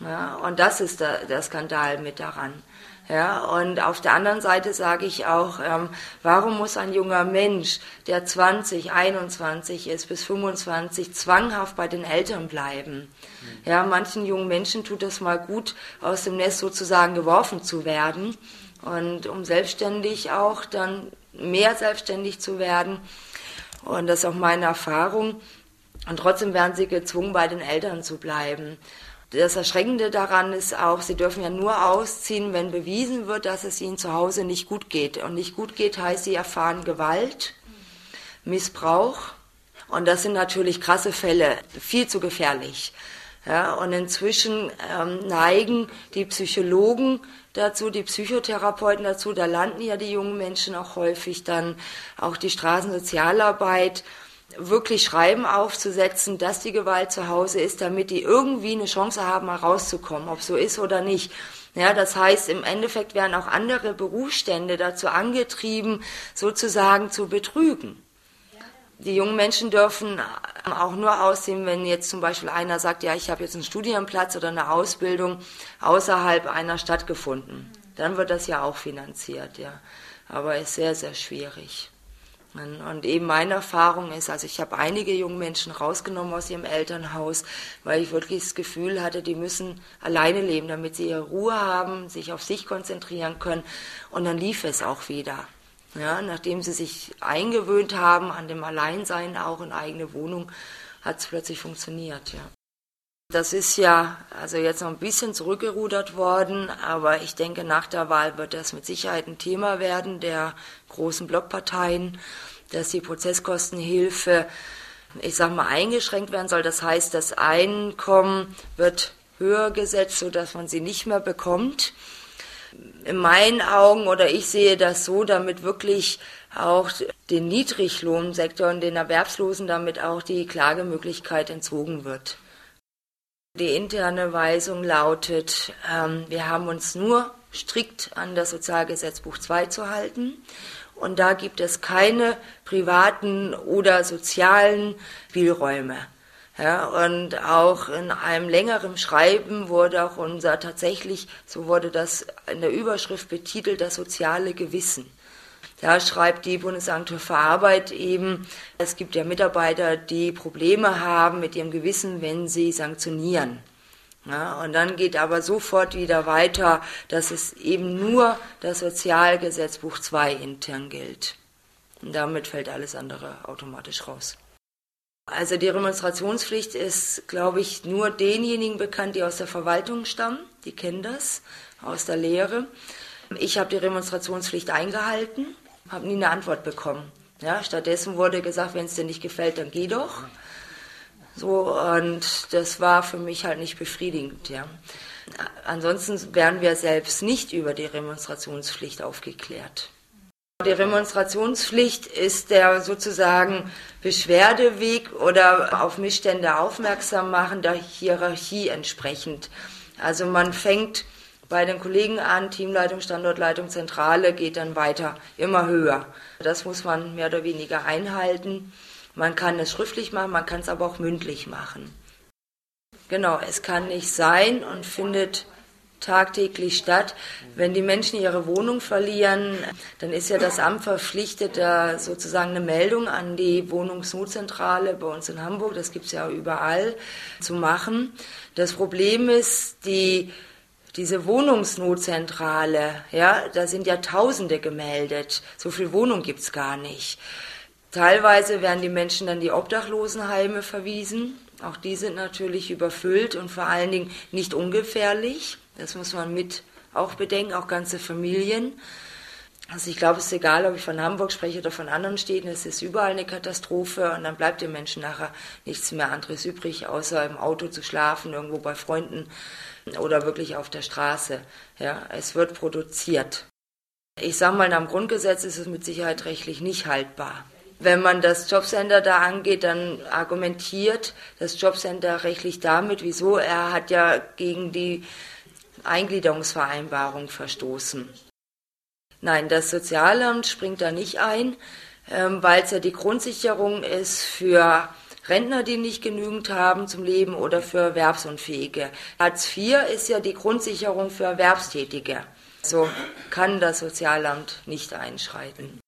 Ja, und das ist der, der Skandal mit daran. Ja, und auf der anderen Seite sage ich auch, ähm, warum muss ein junger Mensch, der 20, 21 ist bis 25, zwanghaft bei den Eltern bleiben? Ja, manchen jungen Menschen tut es mal gut, aus dem Nest sozusagen geworfen zu werden und um selbstständig auch dann mehr selbstständig zu werden und das ist auch meine Erfahrung. Und trotzdem werden sie gezwungen, bei den Eltern zu bleiben. Das Erschreckende daran ist auch, sie dürfen ja nur ausziehen, wenn bewiesen wird, dass es ihnen zu Hause nicht gut geht. Und nicht gut geht heißt, sie erfahren Gewalt, Missbrauch. Und das sind natürlich krasse Fälle, viel zu gefährlich. Ja, und inzwischen ähm, neigen die Psychologen dazu, die Psychotherapeuten dazu, da landen ja die jungen Menschen auch häufig dann, auch die Straßensozialarbeit, wirklich Schreiben aufzusetzen, dass die Gewalt zu Hause ist, damit die irgendwie eine Chance haben, mal rauszukommen, ob so ist oder nicht. Ja, das heißt, im Endeffekt werden auch andere Berufsstände dazu angetrieben, sozusagen zu betrügen. Die jungen Menschen dürfen auch nur aussehen, wenn jetzt zum Beispiel einer sagt, ja, ich habe jetzt einen Studienplatz oder eine Ausbildung außerhalb einer Stadt gefunden. Dann wird das ja auch finanziert, ja. Aber ist sehr, sehr schwierig. Und eben meine Erfahrung ist, also ich habe einige junge Menschen rausgenommen aus ihrem Elternhaus, weil ich wirklich das Gefühl hatte, die müssen alleine leben, damit sie ihre Ruhe haben, sich auf sich konzentrieren können. Und dann lief es auch wieder. Ja, nachdem sie sich eingewöhnt haben an dem Alleinsein auch in eigene Wohnung, hat es plötzlich funktioniert, ja. Das ist ja also jetzt noch ein bisschen zurückgerudert worden, aber ich denke, nach der Wahl wird das mit Sicherheit ein Thema werden der großen Blockparteien, dass die Prozesskostenhilfe, ich sag mal, eingeschränkt werden soll. Das heißt, das Einkommen wird höher gesetzt, sodass man sie nicht mehr bekommt in meinen Augen oder ich sehe das so, damit wirklich auch den Niedriglohnsektor und den Erwerbslosen damit auch die Klagemöglichkeit entzogen wird. Die interne Weisung lautet, ähm, wir haben uns nur strikt an das Sozialgesetzbuch 2 zu halten. Und da gibt es keine privaten oder sozialen Spielräume. Ja, und auch in einem längeren Schreiben wurde auch unser tatsächlich, so wurde das in der Überschrift betitelt, das soziale Gewissen. Da schreibt die Bundesagentur für Arbeit eben, es gibt ja Mitarbeiter, die Probleme haben mit ihrem Gewissen, wenn sie sanktionieren. Ja, und dann geht aber sofort wieder weiter, dass es eben nur das Sozialgesetzbuch 2 intern gilt. Und damit fällt alles andere automatisch raus. Also die Remonstrationspflicht ist, glaube ich, nur denjenigen bekannt, die aus der Verwaltung stammen. Die kennen das aus der Lehre. Ich habe die Remonstrationspflicht eingehalten, habe nie eine Antwort bekommen. Ja, stattdessen wurde gesagt, wenn es dir nicht gefällt, dann geh doch. So, und das war für mich halt nicht befriedigend, ja. Ansonsten werden wir selbst nicht über die Remonstrationspflicht aufgeklärt. Die Remonstrationspflicht ist der sozusagen Beschwerdeweg oder auf Missstände aufmerksam machen der Hierarchie entsprechend. Also man fängt bei den Kollegen an, Teamleitung, Standortleitung, Zentrale geht dann weiter, immer höher. Das muss man mehr oder weniger einhalten. Man kann es schriftlich machen, man kann es aber auch mündlich machen. Genau, es kann nicht sein und findet tagtäglich statt. Wenn die Menschen ihre Wohnung verlieren, dann ist ja das Amt verpflichtet, da sozusagen eine Meldung an die Wohnungsnotzentrale bei uns in Hamburg, das gibt es ja überall, zu machen. Das Problem ist, die diese Wohnungsnotzentrale, ja, da sind ja Tausende gemeldet. So viel Wohnung gibt es gar nicht. Teilweise werden die Menschen dann die Obdachlosenheime verwiesen. Auch die sind natürlich überfüllt und vor allen Dingen nicht ungefährlich. Das muss man mit auch bedenken, auch ganze Familien. Also ich glaube, es ist egal, ob ich von Hamburg spreche oder von anderen Städten, es ist überall eine Katastrophe und dann bleibt den Menschen nachher nichts mehr anderes übrig, außer im Auto zu schlafen, irgendwo bei Freunden oder wirklich auf der Straße. Ja, es wird produziert. Ich sage mal, nach dem Grundgesetz ist es mit Sicherheit rechtlich nicht haltbar. Wenn man das Jobcenter da angeht, dann argumentiert das Jobcenter rechtlich damit, wieso er hat ja gegen die Eingliederungsvereinbarung verstoßen. Nein, das Sozialamt springt da nicht ein, ähm, weil es ja die Grundsicherung ist für Rentner, die nicht genügend haben zum Leben oder für Erwerbsunfähige. Hartz IV ist ja die Grundsicherung für Erwerbstätige. So kann das Sozialamt nicht einschreiten.